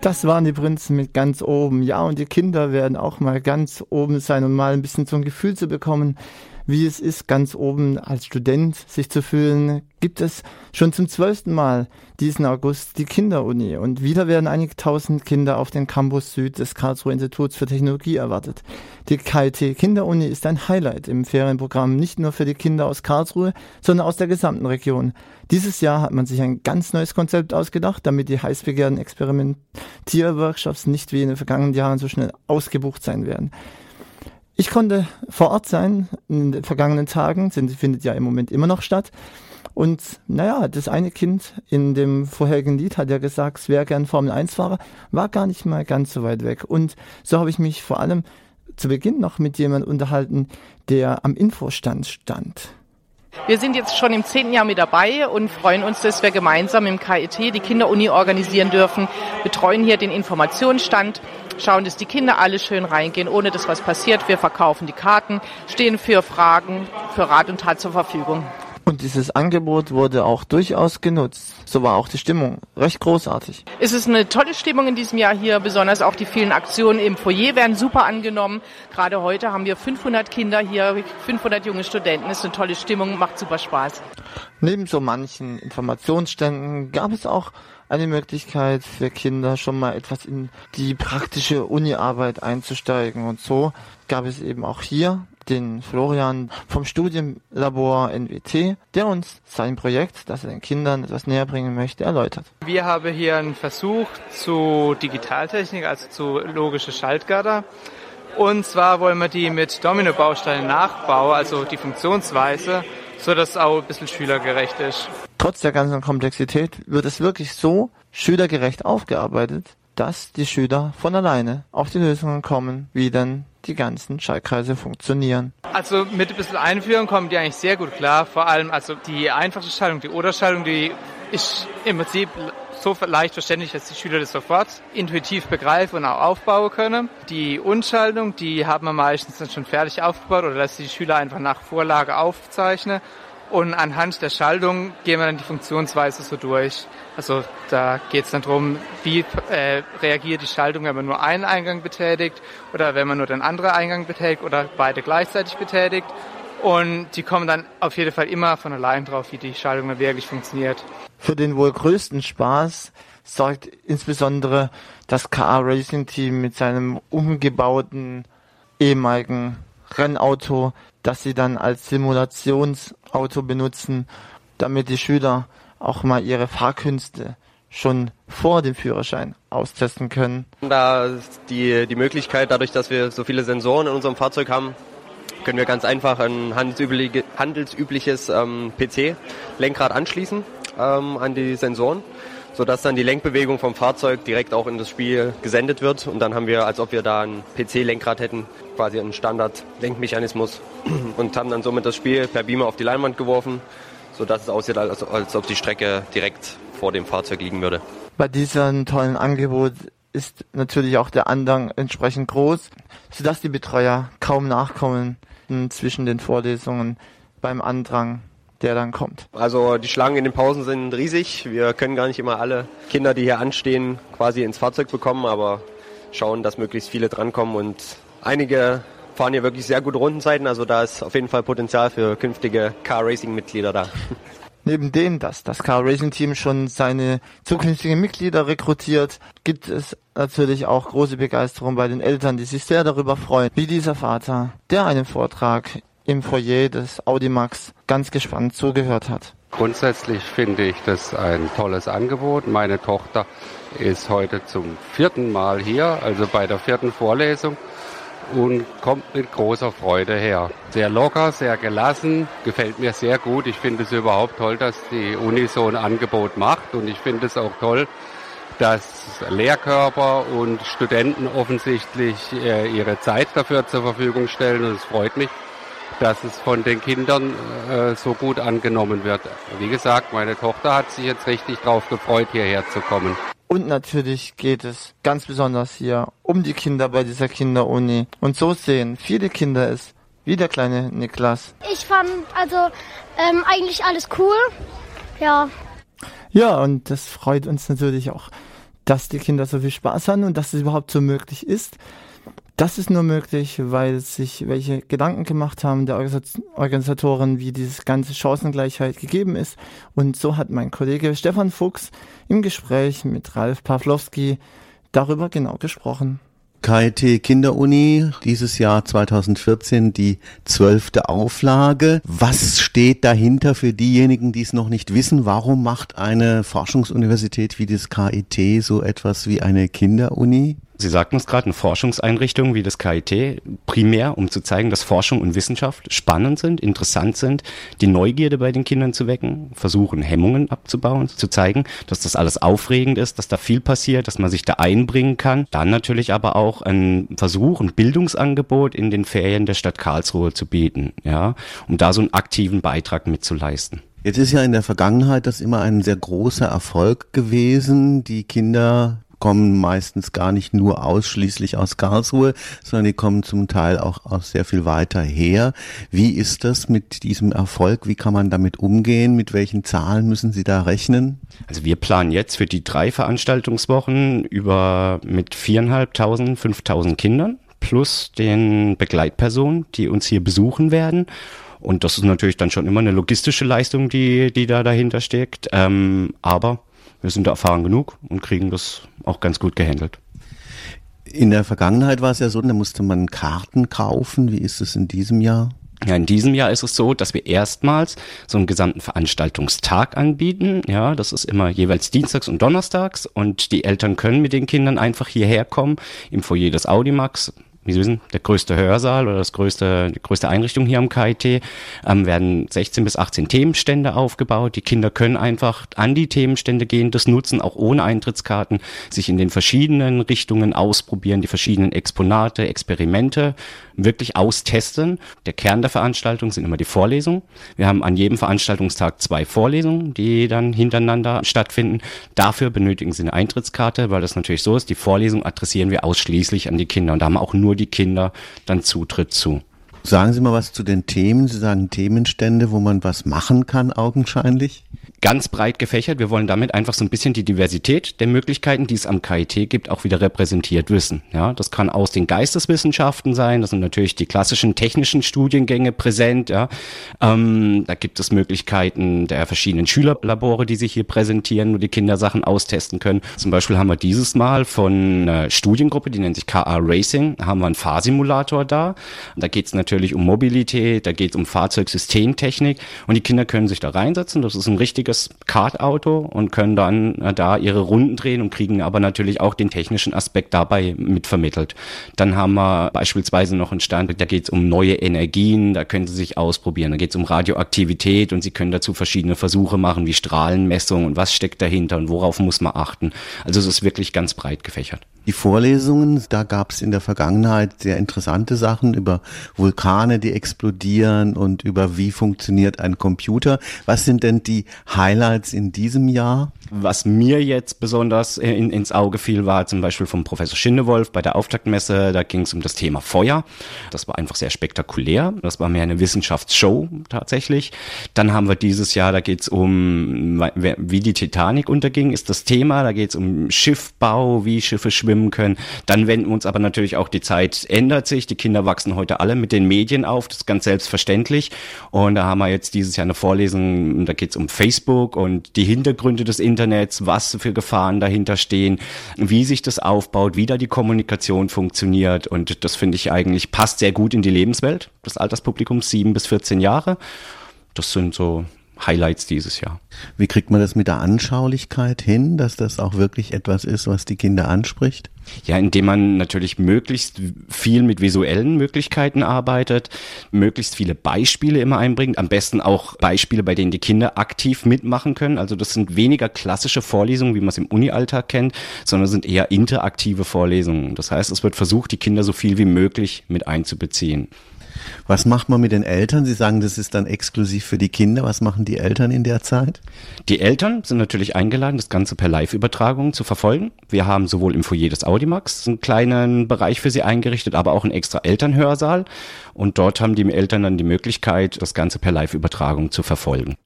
Das waren die Prinzen mit ganz oben. Ja, und die Kinder werden auch mal ganz oben sein, um mal ein bisschen so ein Gefühl zu bekommen, wie es ist, ganz oben als Student sich zu fühlen, gibt es schon zum zwölften Mal diesen August die Kinderuni. Und wieder werden einige tausend Kinder auf den Campus Süd des Karlsruher Instituts für Technologie erwartet. Die KIT Kinderuni ist ein Highlight im Ferienprogramm, nicht nur für die Kinder aus Karlsruhe, sondern aus der gesamten Region. Dieses Jahr hat man sich ein ganz neues Konzept ausgedacht, damit die heiß begehrten Experimentierworkshops nicht wie in den vergangenen Jahren so schnell ausgebucht sein werden. Ich konnte vor Ort sein in den vergangenen Tagen, sind, findet ja im Moment immer noch statt. Und naja, das eine Kind in dem vorherigen Lied hat ja gesagt, es wäre gern Formel 1-Fahrer, war gar nicht mal ganz so weit weg. Und so habe ich mich vor allem zu Beginn noch mit jemandem unterhalten, der am Infostand stand. Wir sind jetzt schon im zehnten Jahr mit dabei und freuen uns, dass wir gemeinsam im KIT die Kinderuni organisieren dürfen, betreuen hier den Informationsstand, schauen, dass die Kinder alle schön reingehen, ohne dass was passiert. Wir verkaufen die Karten, stehen für Fragen, für Rat und Tat zur Verfügung. Und dieses Angebot wurde auch durchaus genutzt. So war auch die Stimmung recht großartig. Es ist eine tolle Stimmung in diesem Jahr hier, besonders auch die vielen Aktionen im Foyer werden super angenommen. Gerade heute haben wir 500 Kinder hier, 500 junge Studenten. Es ist eine tolle Stimmung, macht super Spaß. Neben so manchen Informationsständen gab es auch eine Möglichkeit für Kinder schon mal etwas in die praktische Uni-Arbeit einzusteigen. Und so gab es eben auch hier den Florian vom Studienlabor NWT, der uns sein Projekt, das er den Kindern etwas näher bringen möchte, erläutert. Wir haben hier einen Versuch zu Digitaltechnik, also zu logische Schaltgatter. Und zwar wollen wir die mit Domino-Bausteinen nachbauen, also die Funktionsweise, so dass es auch ein bisschen schülergerecht ist. Trotz der ganzen Komplexität wird es wirklich so schülergerecht aufgearbeitet, dass die Schüler von alleine auf die Lösungen kommen, wie denn die ganzen Schaltkreise funktionieren. Also mit ein bisschen Einführung kommen die eigentlich sehr gut klar. Vor allem also die einfache Schaltung, die Oder-Schaltung, die ist im Prinzip so leicht verständlich, dass die Schüler das sofort intuitiv begreifen und auch aufbauen können. Die Unschaltung, die haben wir meistens dann schon fertig aufgebaut oder dass die Schüler einfach nach Vorlage aufzeichnen. Und anhand der Schaltung gehen wir dann die Funktionsweise so durch. Also da geht es dann darum, wie äh, reagiert die Schaltung, wenn man nur einen Eingang betätigt oder wenn man nur den anderen Eingang betätigt oder beide gleichzeitig betätigt. Und die kommen dann auf jeden Fall immer von allein drauf, wie die Schaltung dann wirklich funktioniert. Für den wohl größten Spaß sorgt insbesondere das KA Racing Team mit seinem umgebauten ehemaligen Rennauto, das sie dann als Simulationsauto benutzen, damit die Schüler auch mal ihre Fahrkünste schon vor dem Führerschein austesten können. Da ist die, die Möglichkeit, dadurch, dass wir so viele Sensoren in unserem Fahrzeug haben, können wir ganz einfach ein handelsübliche, handelsübliches ähm, PC-Lenkrad anschließen ähm, an die Sensoren, sodass dann die Lenkbewegung vom Fahrzeug direkt auch in das Spiel gesendet wird. Und dann haben wir, als ob wir da ein PC-Lenkrad hätten, quasi einen Standard-Lenkmechanismus und haben dann somit das Spiel per Beamer auf die Leinwand geworfen sodass es aussieht, als, als ob die Strecke direkt vor dem Fahrzeug liegen würde. Bei diesem tollen Angebot ist natürlich auch der Andrang entsprechend groß, sodass die Betreuer kaum nachkommen zwischen den Vorlesungen beim Andrang der dann kommt. Also die Schlangen in den Pausen sind riesig. Wir können gar nicht immer alle Kinder, die hier anstehen, quasi ins Fahrzeug bekommen, aber schauen, dass möglichst viele drankommen und einige fahren hier wirklich sehr gute Rundenzeiten. Also da ist auf jeden Fall Potenzial für künftige Car Racing Mitglieder da. Neben dem, dass das Car Racing Team schon seine zukünftigen Mitglieder rekrutiert, gibt es natürlich auch große Begeisterung bei den Eltern, die sich sehr darüber freuen, wie dieser Vater, der einen Vortrag im Foyer des Audimax ganz gespannt zugehört hat. Grundsätzlich finde ich das ein tolles Angebot. Meine Tochter ist heute zum vierten Mal hier, also bei der vierten Vorlesung und kommt mit großer Freude her. Sehr locker, sehr gelassen, gefällt mir sehr gut. Ich finde es überhaupt toll, dass die Uni so ein Angebot macht und ich finde es auch toll, dass Lehrkörper und Studenten offensichtlich äh, ihre Zeit dafür zur Verfügung stellen und es freut mich, dass es von den Kindern äh, so gut angenommen wird. Wie gesagt, meine Tochter hat sich jetzt richtig drauf gefreut, hierher zu kommen. Und natürlich geht es ganz besonders hier um die Kinder bei dieser Kinderuni. Und so sehen viele Kinder es, wie der kleine Niklas. Ich fand also ähm, eigentlich alles cool. Ja. Ja, und das freut uns natürlich auch dass die Kinder so viel Spaß haben und dass es überhaupt so möglich ist. Das ist nur möglich, weil sich welche Gedanken gemacht haben der Organisatoren, wie diese ganze Chancengleichheit gegeben ist. Und so hat mein Kollege Stefan Fuchs im Gespräch mit Ralf Pawlowski darüber genau gesprochen. KIT Kinderuni, dieses Jahr 2014 die zwölfte Auflage. Was steht dahinter für diejenigen, die es noch nicht wissen? Warum macht eine Forschungsuniversität wie das KIT so etwas wie eine Kinderuni? Sie sagten es gerade, eine Forschungseinrichtung wie das KIT, primär um zu zeigen, dass Forschung und Wissenschaft spannend sind, interessant sind, die Neugierde bei den Kindern zu wecken, versuchen Hemmungen abzubauen, zu zeigen, dass das alles aufregend ist, dass da viel passiert, dass man sich da einbringen kann. Dann natürlich aber auch ein Versuch, ein Bildungsangebot in den Ferien der Stadt Karlsruhe zu bieten, ja, um da so einen aktiven Beitrag mitzuleisten. Jetzt ist ja in der Vergangenheit das immer ein sehr großer Erfolg gewesen. Die Kinder kommen meistens gar nicht nur ausschließlich aus Karlsruhe, sondern die kommen zum Teil auch aus sehr viel weiter her. Wie ist das mit diesem Erfolg? Wie kann man damit umgehen? Mit welchen Zahlen müssen Sie da rechnen? Also wir planen jetzt für die drei Veranstaltungswochen über mit viereinhalbtausend, fünftausend Kindern plus den Begleitpersonen, die uns hier besuchen werden. Und das ist natürlich dann schon immer eine logistische Leistung, die, die da dahinter steckt. Ähm, aber wir sind da erfahren genug und kriegen das auch ganz gut gehandelt. In der Vergangenheit war es ja so, da musste man Karten kaufen. Wie ist es in diesem Jahr? Ja, in diesem Jahr ist es so, dass wir erstmals so einen gesamten Veranstaltungstag anbieten. Ja, das ist immer jeweils dienstags und donnerstags und die Eltern können mit den Kindern einfach hierher kommen im Foyer des Audimax wie Sie wissen, der größte Hörsaal oder das größte, die größte Einrichtung hier am KIT, ähm, werden 16 bis 18 Themenstände aufgebaut. Die Kinder können einfach an die Themenstände gehen, das nutzen, auch ohne Eintrittskarten, sich in den verschiedenen Richtungen ausprobieren, die verschiedenen Exponate, Experimente wirklich austesten. Der Kern der Veranstaltung sind immer die Vorlesungen. Wir haben an jedem Veranstaltungstag zwei Vorlesungen, die dann hintereinander stattfinden. Dafür benötigen Sie eine Eintrittskarte, weil das natürlich so ist. Die Vorlesung adressieren wir ausschließlich an die Kinder und da haben auch nur die Kinder dann Zutritt zu. Sagen Sie mal was zu den Themen. Sie sagen Themenstände, wo man was machen kann, augenscheinlich ganz breit gefächert. Wir wollen damit einfach so ein bisschen die Diversität der Möglichkeiten, die es am KIT gibt, auch wieder repräsentiert wissen. Ja, das kann aus den Geisteswissenschaften sein. Das sind natürlich die klassischen technischen Studiengänge präsent. Ja, ähm, da gibt es Möglichkeiten der verschiedenen Schülerlabore, die sich hier präsentieren, wo die Kinder Sachen austesten können. Zum Beispiel haben wir dieses Mal von einer Studiengruppe, die nennt sich KA Racing, haben wir einen Fahrsimulator da. Da geht es natürlich um Mobilität, da geht es um Fahrzeugsystemtechnik und die Kinder können sich da reinsetzen. Das ist ein richtiges richtiges Kartauto und können dann äh, da ihre Runden drehen und kriegen aber natürlich auch den technischen Aspekt dabei mitvermittelt. Dann haben wir beispielsweise noch einen Stand, da geht es um neue Energien, da können sie sich ausprobieren. Da geht es um Radioaktivität und sie können dazu verschiedene Versuche machen, wie Strahlenmessung und was steckt dahinter und worauf muss man achten. Also es ist wirklich ganz breit gefächert. Die Vorlesungen, da gab es in der Vergangenheit sehr interessante Sachen über Vulkane, die explodieren und über wie funktioniert ein Computer. Was sind denn die Highlights in diesem Jahr? Was mir jetzt besonders in, ins Auge fiel, war zum Beispiel vom Professor Schindewolf bei der Auftaktmesse. Da ging es um das Thema Feuer. Das war einfach sehr spektakulär. Das war mehr eine Wissenschaftsshow tatsächlich. Dann haben wir dieses Jahr, da geht es um, wie die Titanic unterging, ist das Thema. Da geht es um Schiffbau, wie Schiffe schwimmen können. Dann wenden wir uns aber natürlich auch die Zeit ändert sich. Die Kinder wachsen heute alle mit den Medien auf. Das ist ganz selbstverständlich. Und da haben wir jetzt dieses Jahr eine Vorlesung, da geht es um Facebook und die Hintergründe des Internets Internets, was für Gefahren dahinter stehen, wie sich das aufbaut, wie da die Kommunikation funktioniert. Und das finde ich eigentlich passt sehr gut in die Lebenswelt des Alterspublikums, sieben bis 14 Jahre. Das sind so Highlights dieses Jahr. Wie kriegt man das mit der Anschaulichkeit hin, dass das auch wirklich etwas ist, was die Kinder anspricht? Ja, indem man natürlich möglichst viel mit visuellen Möglichkeiten arbeitet, möglichst viele Beispiele immer einbringt, am besten auch Beispiele, bei denen die Kinder aktiv mitmachen können. Also das sind weniger klassische Vorlesungen, wie man es im Uni-Alltag kennt, sondern sind eher interaktive Vorlesungen. Das heißt, es wird versucht, die Kinder so viel wie möglich mit einzubeziehen. Was macht man mit den Eltern? Sie sagen, das ist dann exklusiv für die Kinder. Was machen die Eltern in der Zeit? Die Eltern sind natürlich eingeladen, das Ganze per Live-Übertragung zu verfolgen. Wir haben sowohl im Foyer des Audimax einen kleinen Bereich für sie eingerichtet, aber auch einen extra Elternhörsaal. Und dort haben die Eltern dann die Möglichkeit, das Ganze per Live-Übertragung zu verfolgen.